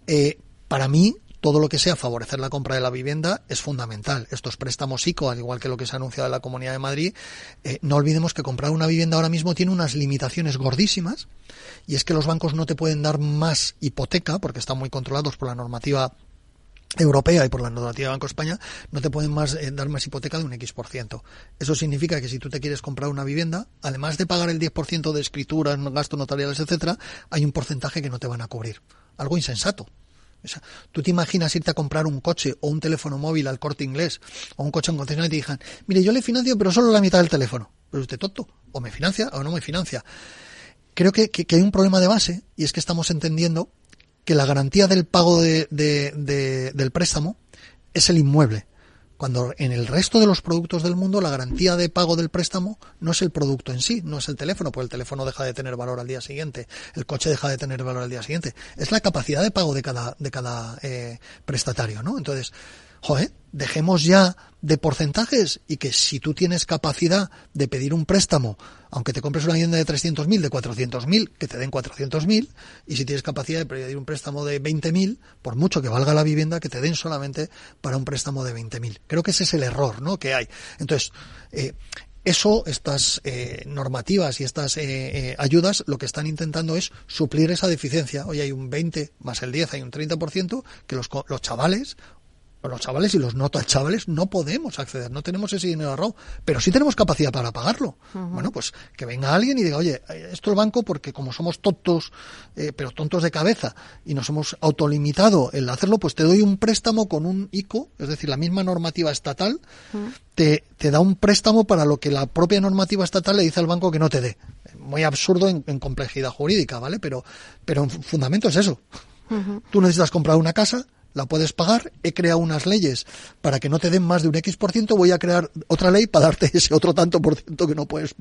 Eh, para mí, todo lo que sea favorecer la compra de la vivienda es fundamental. Estos préstamos ICO, al igual que lo que se ha anunciado en la Comunidad de Madrid, eh, no olvidemos que comprar una vivienda ahora mismo tiene unas limitaciones gordísimas y es que los bancos no te pueden dar más hipoteca porque están muy controlados por la normativa europea y por la normativa de Banco España no te pueden eh, dar más hipoteca de un X por ciento. Eso significa que si tú te quieres comprar una vivienda, además de pagar el 10% de escrituras, gastos notariales, etcétera, hay un porcentaje que no te van a cubrir. Algo insensato. O sea, tú te imaginas irte a comprar un coche o un teléfono móvil al corte inglés o un coche en concesionaria y te digan, mire, yo le financio pero solo la mitad del teléfono. Pero usted tonto, o me financia o no me financia. Creo que, que- hay un problema de base y es que estamos entendiendo que la garantía del pago de- de- del préstamo es el inmueble. Cuando en el resto de los productos del mundo la garantía de pago del préstamo no es el producto en sí, no es el teléfono, porque el teléfono deja de tener valor al día siguiente, el coche deja de tener valor al día siguiente. Es la capacidad de pago de cada, de cada eh, prestatario, ¿no? Entonces, joder, dejemos ya de porcentajes y que si tú tienes capacidad de pedir un préstamo, aunque te compres una vivienda de 300.000, de 400.000, que te den 400.000, y si tienes capacidad de pedir un préstamo de 20.000, por mucho que valga la vivienda, que te den solamente para un préstamo de 20.000. Creo que ese es el error, ¿no? Que hay. Entonces, eh, eso, estas eh, normativas y estas eh, eh, ayudas, lo que están intentando es suplir esa deficiencia. Hoy hay un 20 más el 10, hay un 30% que los, los chavales los chavales y los no chavales no podemos acceder, no tenemos ese dinero ahorrado, pero sí tenemos capacidad para pagarlo. Bueno, pues que venga alguien y diga, oye, esto es banco porque como somos tontos, eh, pero tontos de cabeza, y nos hemos autolimitado el hacerlo, pues te doy un préstamo con un ICO, es decir, la misma normativa estatal, te, te da un préstamo para lo que la propia normativa estatal le dice al banco que no te dé. Muy absurdo en, complejidad jurídica, ¿vale? Pero, pero en fundamento es eso. Tú necesitas comprar una casa, la puedes pagar, he creado unas leyes para que no te den más de un X por ciento, voy a crear otra ley para darte ese otro tanto por ciento que no puedes.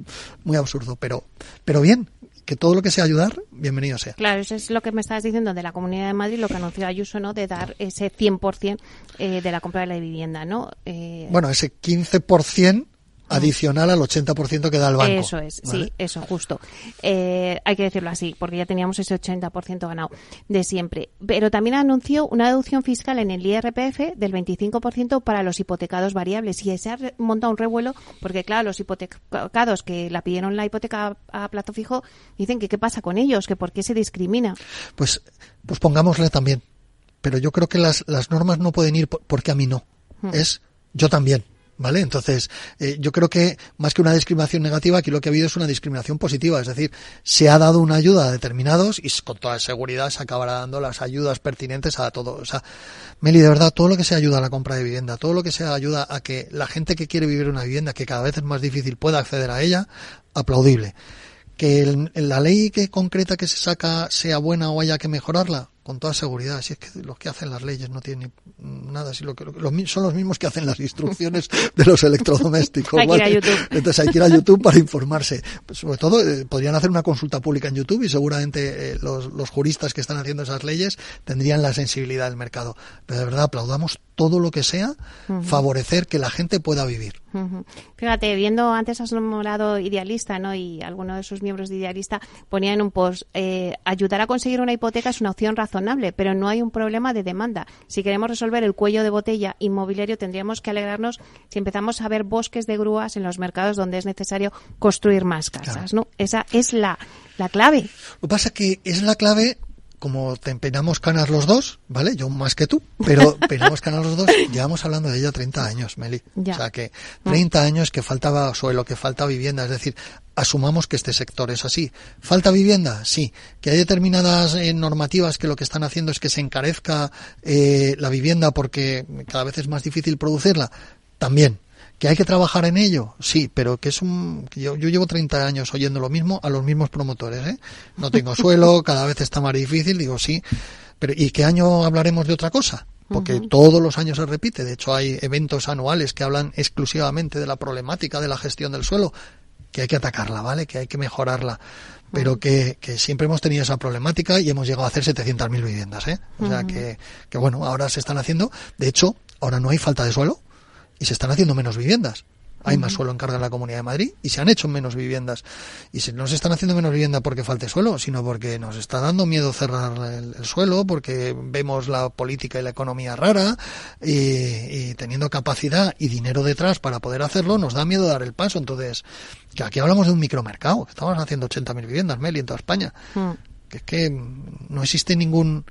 Muy absurdo, pero, pero bien, que todo lo que sea ayudar, bienvenido sea. Claro, eso es lo que me estabas diciendo de la Comunidad de Madrid, lo que anunció Ayuso, ¿no? De dar ese 100% eh, de la compra de la vivienda, ¿no? Eh... Bueno, ese 15% adicional al 80% que da el banco. Eso es, sí, eso, justo. Eh, hay que decirlo así, porque ya teníamos ese 80% ganado de siempre. Pero también anunció una deducción fiscal en el IRPF del 25% para los hipotecados variables. Y se ha montado un revuelo, porque claro, los hipotecados que la pidieron la hipoteca a plazo fijo, dicen que qué pasa con ellos, que por qué se discrimina. Pues, pues pongámosle también. Pero yo creo que las, las normas no pueden ir porque a mí no. Hmm. Es yo también. ¿Vale? Entonces, eh, yo creo que más que una discriminación negativa, aquí lo que ha habido es una discriminación positiva. Es decir, se ha dado una ayuda a determinados y con toda seguridad se acabará dando las ayudas pertinentes a todo. O sea, Meli, de verdad, todo lo que sea ayuda a la compra de vivienda, todo lo que sea ayuda a que la gente que quiere vivir una vivienda, que cada vez es más difícil, pueda acceder a ella, aplaudible. Que la ley que concreta que se saca sea buena o haya que mejorarla, con toda seguridad. Si es que los que hacen las leyes no tienen nada, si lo que, son los mismos que hacen las instrucciones de los electrodomésticos. hay que ir a YouTube. Entonces hay que ir a YouTube para informarse. Pues sobre todo, eh, podrían hacer una consulta pública en YouTube y seguramente eh, los, los juristas que están haciendo esas leyes tendrían la sensibilidad del mercado. Pero de verdad, aplaudamos todo lo que sea favorecer que la gente pueda vivir. Fíjate, viendo antes has nombrado Idealista, ¿no? Y alguno de sus miembros de Idealista ponía en un post, eh, ayudar a conseguir una hipoteca es una opción razonable, pero no hay un problema de demanda. Si queremos resolver el cuello de botella inmobiliario, tendríamos que alegrarnos si empezamos a ver bosques de grúas en los mercados donde es necesario construir más casas, ¿no? Esa es la, la clave. Lo que pasa es que es la clave como te empeñamos canas los dos, ¿vale? Yo más que tú, pero peinamos canas los dos, llevamos hablando de ella 30 años, Meli. O sea que 30 ah. años que faltaba suelo, que falta vivienda, es decir, asumamos que este sector es así. ¿Falta vivienda? Sí. ¿Que hay determinadas eh, normativas que lo que están haciendo es que se encarezca eh, la vivienda porque cada vez es más difícil producirla? También. ¿Que hay que trabajar en ello? Sí, pero que es un... Yo, yo llevo 30 años oyendo lo mismo a los mismos promotores, ¿eh? No tengo suelo, cada vez está más difícil, digo sí. Pero ¿y qué año hablaremos de otra cosa? Porque todos los años se repite. De hecho, hay eventos anuales que hablan exclusivamente de la problemática de la gestión del suelo, que hay que atacarla, ¿vale? Que hay que mejorarla. Pero que, que siempre hemos tenido esa problemática y hemos llegado a hacer 700.000 viviendas, ¿eh? O sea que, que, bueno, ahora se están haciendo. De hecho, ahora no hay falta de suelo y se están haciendo menos viviendas. Hay más suelo en carga en la Comunidad de Madrid y se han hecho menos viviendas. Y si no se están haciendo menos vivienda porque falte suelo, sino porque nos está dando miedo cerrar el, suelo, porque vemos la política y la economía rara y, teniendo capacidad y dinero detrás para poder hacerlo, nos da miedo dar el paso. Entonces, que aquí hablamos de un micromercado, que estamos haciendo 80.000 viviendas, Meli, en toda España. Mm. Que es que no existe ningún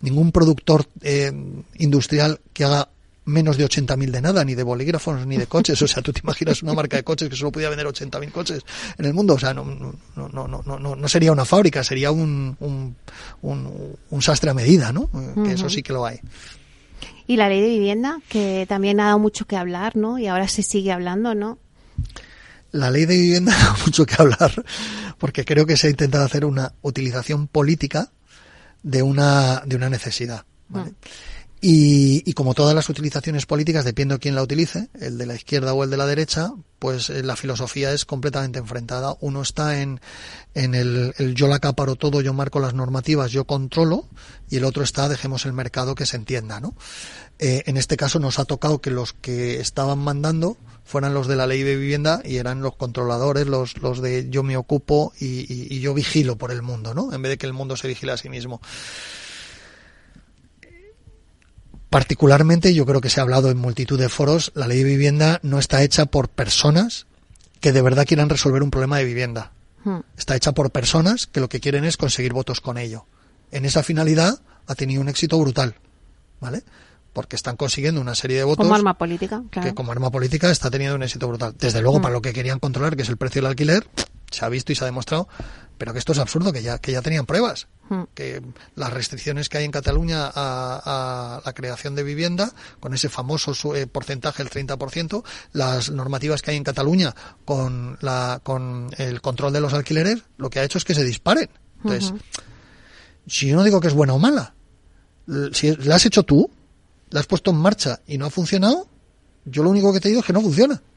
ningún productor eh, industrial que haga menos de 80.000 de nada, ni de bolígrafos, ni de coches. O sea, tú te imaginas una marca de coches que solo podía vender 80.000 coches en el mundo. O sea, no, no, no, no, no, no sería una fábrica, sería un, un, un, sastre a medida, ¿no? Que eso sí que lo hay. Y la ley de vivienda, que también ha dado mucho que hablar, ¿no? Y ahora se sigue hablando, ¿no? La ley de vivienda ha dado mucho que hablar, porque creo que se ha intentado hacer una utilización política de una, de una necesidad. ¿vale? Mm. Y, y, como todas las utilizaciones políticas, depende de quién la utilice, el de la izquierda o el de la derecha, pues eh, la filosofía es completamente enfrentada. Uno está en, en el, el, yo la acaparo todo, yo marco las normativas, yo controlo, y el otro está dejemos el mercado que se entienda, ¿no? Eh, en este caso nos ha tocado que los que estaban mandando fueran los de la ley de vivienda y eran los controladores, los, los de yo me ocupo y, y yo vigilo por el mundo, ¿no? En vez de que el mundo se vigile a sí mismo. Particularmente, yo creo que se ha hablado en multitud de foros, la ley de vivienda no está hecha por personas que de verdad quieran resolver un problema de vivienda. Hmm. Está hecha por personas que lo que quieren es conseguir votos con ello. En esa finalidad ha tenido un éxito brutal, ¿vale? porque están consiguiendo una serie de votos. Como arma política, claro. Que como arma política está teniendo un éxito brutal. Desde luego, Mm. para lo que querían controlar, que es el precio del alquiler, se ha visto y se ha demostrado, pero que esto es absurdo, que ya, que ya tenían pruebas. Mm. Que las restricciones que hay en Cataluña a, a la creación de vivienda, con ese famoso su- eh, porcentaje, el 30%, las normativas que hay en Cataluña con, la, con el control de los alquileres, lo que ha hecho es que se disparen. Entonces, si yo no digo que es buena o mala, si la has hecho tú, la has puesto en marcha y no ha funcionado, yo lo único que te digo es que no funciona.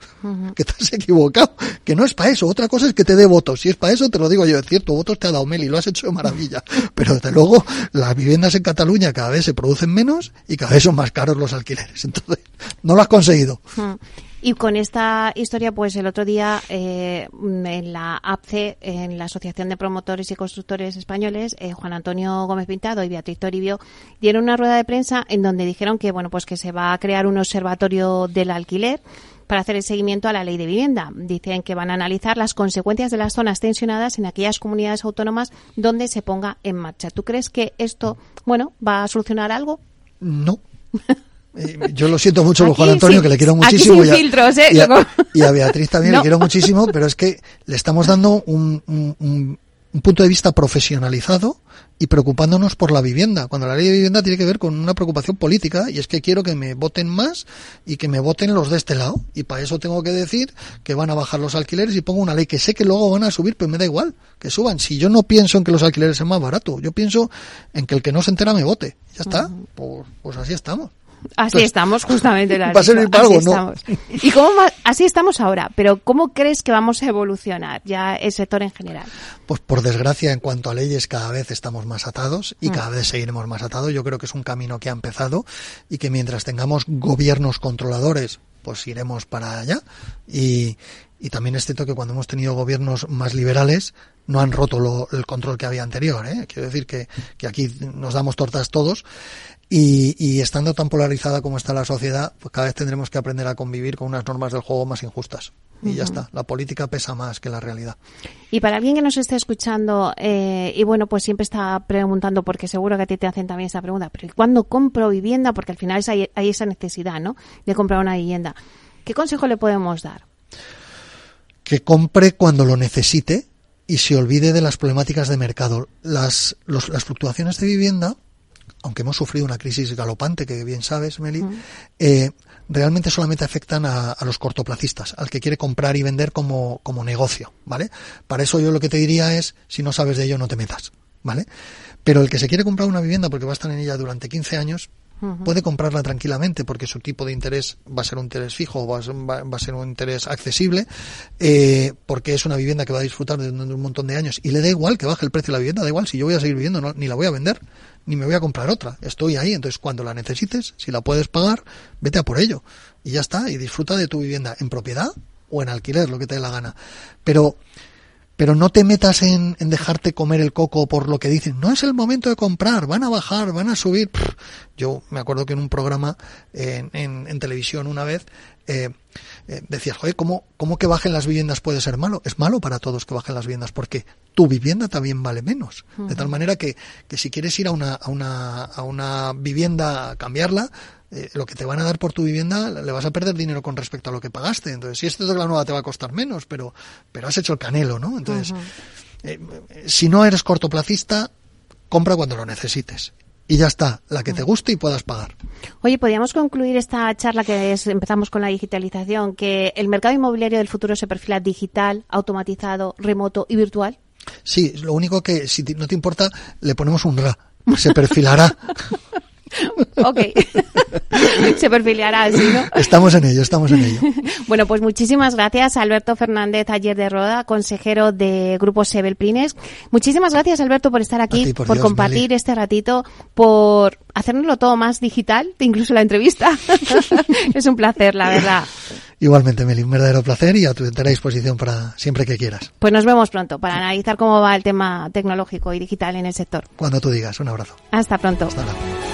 Que te has equivocado. Que no es para eso. Otra cosa es que te dé votos. Si es para eso, te lo digo yo. Es cierto, votos te ha dado Meli, lo has hecho de maravilla. Pero desde luego, las viviendas en Cataluña cada vez se producen menos y cada vez son más caros los alquileres. Entonces, no lo has conseguido. Y con esta historia, pues el otro día eh, en la APCE, en la Asociación de Promotores y Constructores Españoles, eh, Juan Antonio Gómez Pintado y Beatriz Toribio dieron una rueda de prensa en donde dijeron que bueno pues que se va a crear un observatorio del alquiler para hacer el seguimiento a la ley de vivienda. Dicen que van a analizar las consecuencias de las zonas tensionadas en aquellas comunidades autónomas donde se ponga en marcha. ¿Tú crees que esto, bueno, va a solucionar algo? No. Eh, Yo lo siento mucho por Juan Antonio, que le quiero aquí muchísimo. sin y, a, filtros, ¿eh? y a- y a Beatriz también No. le quiero muchísimo, pero es que le estamos dando un, un- un- un punto de vista profesionalizado y preocupándonos por la vivienda, cuando la ley de vivienda tiene que ver con una preocupación política y es que quiero que me voten más y que me voten los de este lado. Y para eso tengo que decir que van a bajar los alquileres y pongo una ley que sé que luego van a subir, pero me da igual, que suban. Si yo no pienso en que los alquileres sean más baratos, yo pienso en que el que no se entera me vote. Ya está, pues, pues así estamos. Así Pues, estamos, justamente. lo has va a servir para así ¿no? estamos. ¿Y cómo va- así estamos ahora? Pero ¿cómo crees que vamos a evolucionar ya el sector en general? Pues por desgracia, en cuanto a leyes, cada vez estamos más atados y Mm. cada vez seguiremos más atados. Yo creo que es un camino que ha empezado y que mientras tengamos gobiernos controladores, pues iremos para allá. Y, y también es cierto que cuando hemos tenido gobiernos más liberales, no han roto lo- el control que había anterior. ¿eh? Quiero decir que, que aquí nos damos tortas todos. Y, y estando tan polarizada como está la sociedad, pues cada vez tendremos que aprender a convivir con unas normas del juego más injustas. Y ya está. La política pesa más que la realidad. Y para alguien que nos esté escuchando eh, y bueno, pues siempre está preguntando, porque seguro que a ti te hacen también esa pregunta, pero ¿y cuándo compro vivienda? Porque al final es- hay, hay esa necesidad, ¿no? De comprar una vivienda. ¿Qué consejo le podemos dar? que compre cuando lo necesite y se olvide de las problemáticas de mercado. Las, los- las fluctuaciones de vivienda, aunque hemos sufrido una crisis galopante, que bien sabes, Meli, eh, realmente solamente afectan a, a los cortoplacistas, al que quiere comprar y vender como, como negocio, ¿vale? Para eso yo lo que te diría es, si no sabes de ello, no te metas, ¿vale? Pero el que se quiere comprar una vivienda porque va a estar en ella durante 15 años, puede comprarla tranquilamente porque su tipo de interés va a ser un interés fijo, ser, va- va a ser un interés accesible, eh, porque es una vivienda que va a disfrutar de, de un montón de años y le da igual que baje el precio de la vivienda, da igual si yo voy a seguir viviendo, no- ni la voy a vender, ni me voy a comprar otra, estoy ahí, entonces cuando la necesites, si la puedes pagar, vete a por ello y ya está, y disfruta de tu vivienda en propiedad o en alquiler, lo que te dé la gana. Pero pero no te metas en, en dejarte comer el coco por lo que dicen. No es el momento de comprar, van a bajar, van a subir. Yo me acuerdo que en un programa en, en- en televisión una vez eh, eh, decías, joder, ¿cómo, ¿cómo que bajen las viviendas puede ser malo? Es malo para todos que bajen las viviendas porque tu vivienda también vale menos. De tal manera que, que si quieres ir a una, a una, a una vivienda a cambiarla, eh, lo que te van a dar por tu vivienda le vas a perder dinero con respecto a lo que pagaste. Entonces, si es cierto que la nueva te va a costar menos, pero, pero has hecho el canelo, ¿no? Entonces, eh, si no eres cortoplacista, compra cuando lo necesites. Y ya está, la que te guste y puedas pagar. Oye, podríamos concluir esta charla que es- empezamos con la digitalización, que el mercado inmobiliario del futuro se perfila digital, automatizado, remoto y virtual. Sí, lo único que, si no te importa, le ponemos un ra. Se perfilará. Ok. se perfilará así, ¿no? Estamos en ello, estamos en ello. Bueno, pues muchísimas gracias Alberto Fernández Ayer de Roda, consejero de Grupo Sebel Prines. Muchísimas gracias Alberto por estar aquí, ti, por por Dios, compartir Meli. este ratito, por hacérnoslo todo más digital, incluso la entrevista. es un placer, la verdad. Igualmente, Meli, un verdadero placer y a tu entera disposición para siempre que quieras. Pues nos vemos pronto para analizar cómo va el tema tecnológico y digital en el sector. Cuando tú digas. Un abrazo. Hasta pronto. Hasta luego.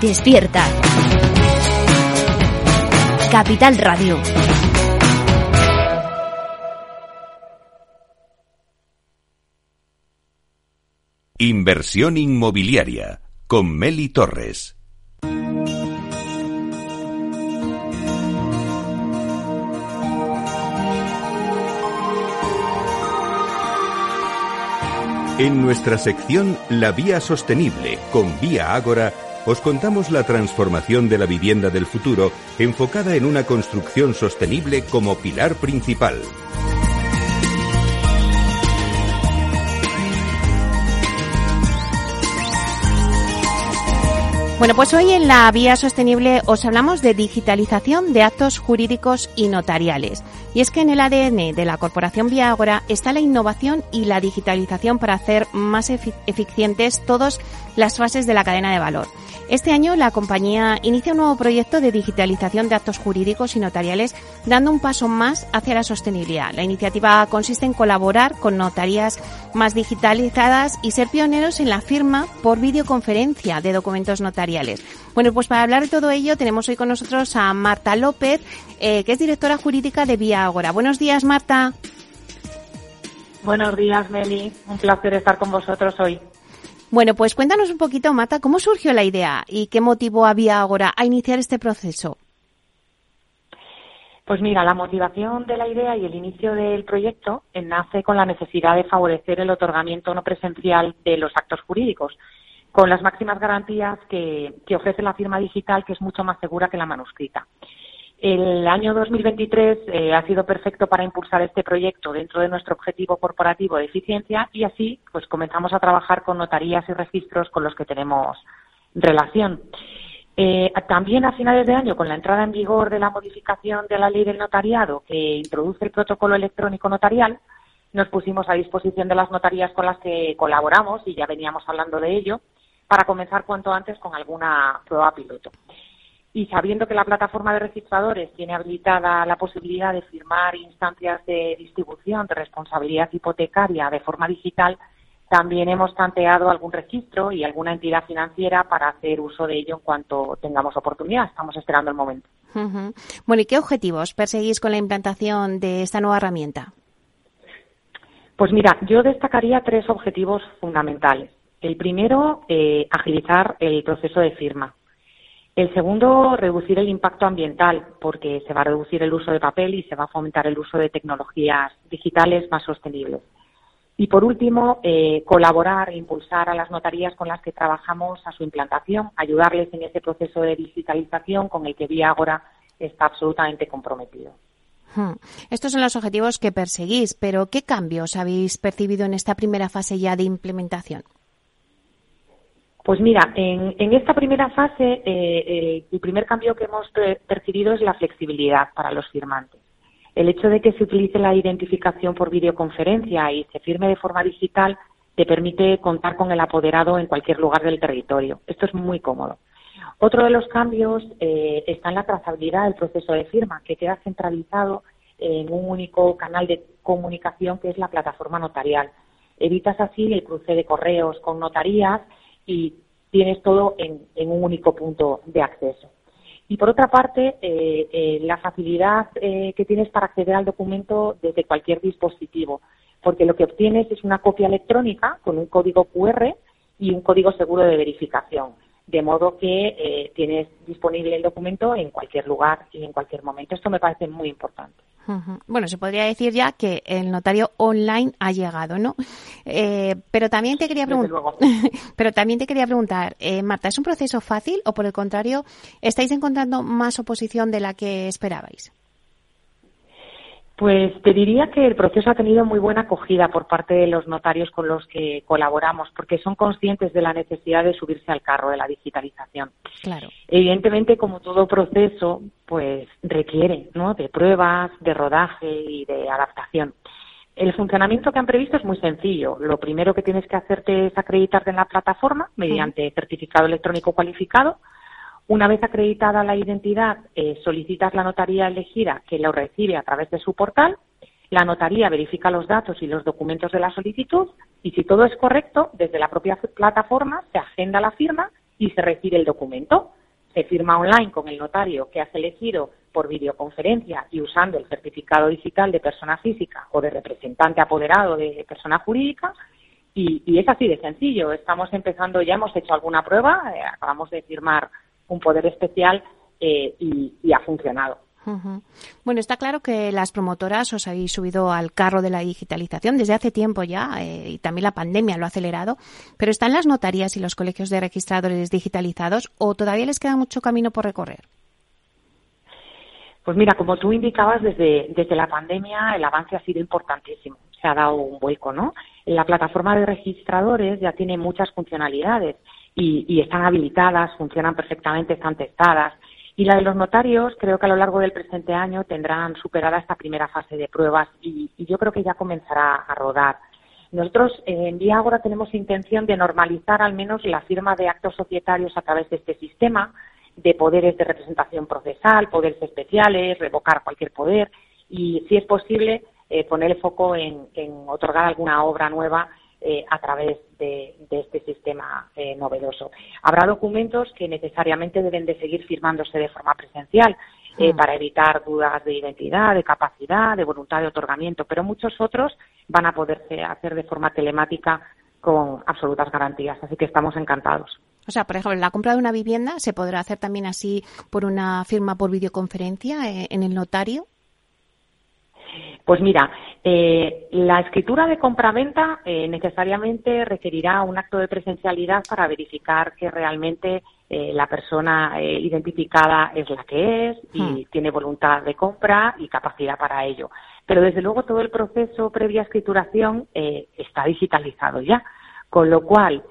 Despierta. Capital Radio. Inversión inmobiliaria con Meli Torres. En nuestra sección La Vía Sostenible con Vía Ágora, os contamos la transformación de la vivienda del futuro enfocada en una construcción sostenible como pilar principal. Bueno, pues hoy en la Vía Sostenible os hablamos de digitalización de actos jurídicos y notariales. Y es que en el ADN de la Corporación Vía está la innovación y la digitalización para hacer más eficientes todas las fases de la cadena de valor. Este año la compañía inicia un nuevo proyecto de digitalización de actos jurídicos y notariales, dando un paso más hacia la sostenibilidad. La iniciativa consiste en colaborar con notarías más digitalizadas y ser pioneros en la firma por videoconferencia de documentos notariales. Bueno, pues para hablar de todo ello tenemos hoy con nosotros a Marta López, eh, que es directora jurídica de Vía Agora. Buenos días, Marta. Buenos días, Meli. Un placer estar con vosotros hoy. Bueno, pues cuéntanos un poquito, Mata, ¿cómo surgió la idea y qué motivo había ahora a iniciar este proceso? Pues mira, la motivación de la idea y el inicio del proyecto nace con la necesidad de favorecer el otorgamiento no presencial de los actos jurídicos, con las máximas garantías que, que ofrece la firma digital, que es mucho más segura que la manuscrita. El año 2023 eh, ha sido perfecto para impulsar este proyecto dentro de nuestro objetivo corporativo de eficiencia y así pues comenzamos a trabajar con notarías y registros con los que tenemos relación. Eh, también a finales de año, con la entrada en vigor de la modificación de la ley del notariado que introduce el protocolo electrónico notarial, nos pusimos a disposición de las notarías con las que colaboramos y ya veníamos hablando de ello para comenzar cuanto antes con alguna prueba piloto y sabiendo que la plataforma de registradores tiene habilitada la posibilidad de firmar instancias de distribución de responsabilidad hipotecaria de forma digital, también hemos planteado algún registro y alguna entidad financiera para hacer uso de ello en cuanto tengamos oportunidad. Estamos esperando el momento. Bueno, ¿y qué objetivos perseguís con la implantación de esta nueva herramienta? Pues mira, yo destacaría tres objetivos fundamentales. El primero, eh, agilizar el proceso de firma. El segundo, reducir el impacto ambiental, porque se va a reducir el uso de papel y se va a fomentar el uso de tecnologías digitales más sostenibles. Y por último, eh, colaborar e impulsar a las notarías con las que trabajamos a su implantación, ayudarles en ese proceso de digitalización con el que Vía Agora está absolutamente comprometido. Hmm. Estos son los objetivos que perseguís, pero ¿qué cambios habéis percibido en esta primera fase ya de implementación? Pues mira, en, esta primera fase eh, el primer cambio que hemos percibido es la flexibilidad para los firmantes. El hecho de que se utilice la identificación por videoconferencia y se firme de forma digital te permite contar con el apoderado en cualquier lugar del territorio. Esto es muy cómodo. Otro de los cambios eh, está en la trazabilidad del proceso de firma, que queda centralizado en un único canal de comunicación que es la plataforma notarial. Evitas así el cruce de correos con notarías y tienes todo en, un único punto de acceso. Y por otra parte, eh, eh, la facilidad eh, que tienes para acceder al documento desde cualquier dispositivo, porque lo que obtienes es una copia electrónica con un código QR y un código seguro de verificación, de modo que tienes disponible el documento en cualquier lugar y en cualquier momento. Esto me parece muy importante. Bueno, se podría decir ya que el notario online ha llegado, ¿no? Eh, pero también te quería preguntar, pero también te quería preguntar, eh, Marta, ¿es un proceso fácil o por el contrario estáis encontrando más oposición de la que esperabais? Pues te diría que el proceso ha tenido muy buena acogida por parte de los notarios con los que colaboramos, porque son conscientes de la necesidad de subirse al carro de la digitalización. Claro. Evidentemente, como todo proceso, pues requiere, ¿no? De pruebas, de rodaje y de adaptación. El funcionamiento que han previsto es muy sencillo. Lo primero que tienes que hacerte es acreditarte en la plataforma mediante certificado electrónico cualificado una vez acreditada la identidad, eh, solicitas la notaría elegida que lo recibe a través de su portal. La notaría verifica los datos y los documentos de la solicitud y si todo es correcto, desde la propia plataforma se agenda la firma y se recibe el documento. Se firma online con el notario que has elegido por videoconferencia y usando el certificado digital de persona física o de representante apoderado de persona jurídica. Y, es así de sencillo. Estamos empezando, ya hemos hecho alguna prueba, eh, acabamos de firmar un poder especial eh, y ha funcionado. Bueno, está claro que las promotoras os habéis subido al carro de la digitalización desde hace tiempo ya eh, y también la pandemia lo ha acelerado, pero ¿están las notarías y los colegios de registradores digitalizados o todavía les queda mucho camino por recorrer? Pues mira, como tú indicabas, desde, desde la pandemia el avance ha sido importantísimo. Se ha dado un vuelco, ¿no? La plataforma de registradores ya tiene muchas funcionalidades y, y están habilitadas, funcionan perfectamente, están testadas y la de los notarios, creo que a lo largo del presente año tendrán superada esta primera fase de pruebas y, yo creo que ya comenzará a rodar. Nosotros en Viagora tenemos intención de normalizar al menos la firma de actos societarios a través de este sistema de poderes de representación procesal, poderes especiales, revocar cualquier poder y, si es posible, eh, poner el foco en otorgar alguna obra nueva eh, a través de, este sistema eh, novedoso. Habrá documentos que necesariamente deben de seguir firmándose de forma presencial eh, mm. para evitar dudas de identidad, de capacidad, de voluntad de otorgamiento, pero muchos otros van a poderse hacer de forma telemática con absolutas garantías. Así que estamos encantados. O sea, por ejemplo, la compra de una vivienda se podrá hacer también así por una firma por videoconferencia en el notario. Pues mira, eh, la escritura de compraventa eh, necesariamente requerirá un acto de presencialidad para verificar que realmente eh, la persona identificada es la que es y hmm. tiene voluntad de compra y capacidad para ello. Pero desde luego todo el proceso previa escrituración está digitalizado ya, con lo cual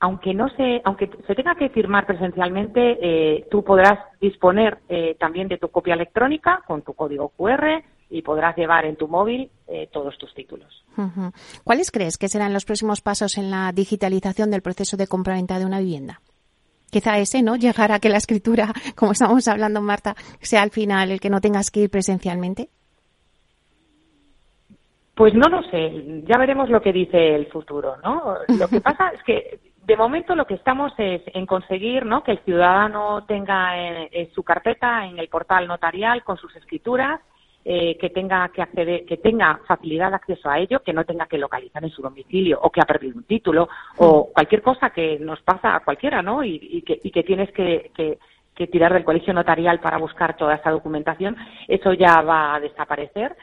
aunque no se, aunque se tenga que firmar presencialmente, eh, tú podrás disponer eh, también de tu copia electrónica con tu código QR y podrás llevar en tu móvil eh, todos tus títulos. ¿Cuáles crees que serán los próximos pasos en la digitalización del proceso de compra-venta de una vivienda? Quizá ese, ¿no? Llegar a que la escritura, como estamos hablando, Marta, sea al final el que no tengas que ir presencialmente. Pues no lo sé, ya veremos lo que dice el futuro, ¿no? Lo que pasa es que de momento lo que estamos es en conseguir ¿no? que el ciudadano tenga en, su carpeta en el portal notarial con sus escrituras, eh, que tenga que acceder, que tenga facilidad de acceso a ello, que no tenga que localizar en su domicilio o que ha perdido un título o cualquier cosa que nos pasa a cualquiera, ¿no? Y, que, y que, tienes que, que tirar del colegio notarial para buscar toda esa documentación, eso ya va a desaparecer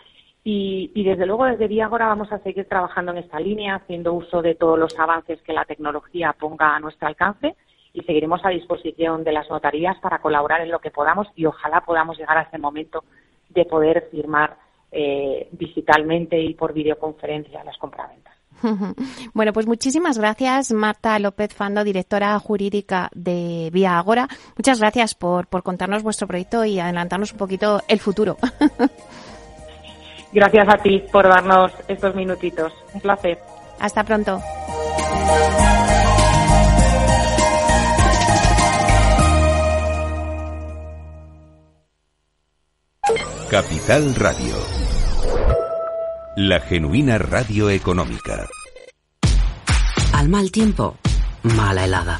y, desde luego desde Viagora vamos a seguir trabajando en esta línea, haciendo uso de todos los avances que la tecnología ponga a nuestro alcance y seguiremos a disposición de las notarías para colaborar en lo que podamos y ojalá podamos llegar a ese momento de poder firmar eh, digitalmente y por videoconferencia las compraventas. Bueno, pues muchísimas gracias, Marta López Fando, directora jurídica de Vía Agora. Muchas gracias por, por contarnos vuestro proyecto y adelantarnos un poquito el futuro. Gracias a ti por darnos estos minutitos. Un placer. Hasta pronto. Capital Radio. La genuina radio económica. Al mal tiempo, mala helada.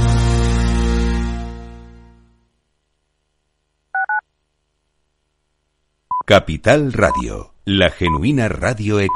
Capital Radio, la genuina radio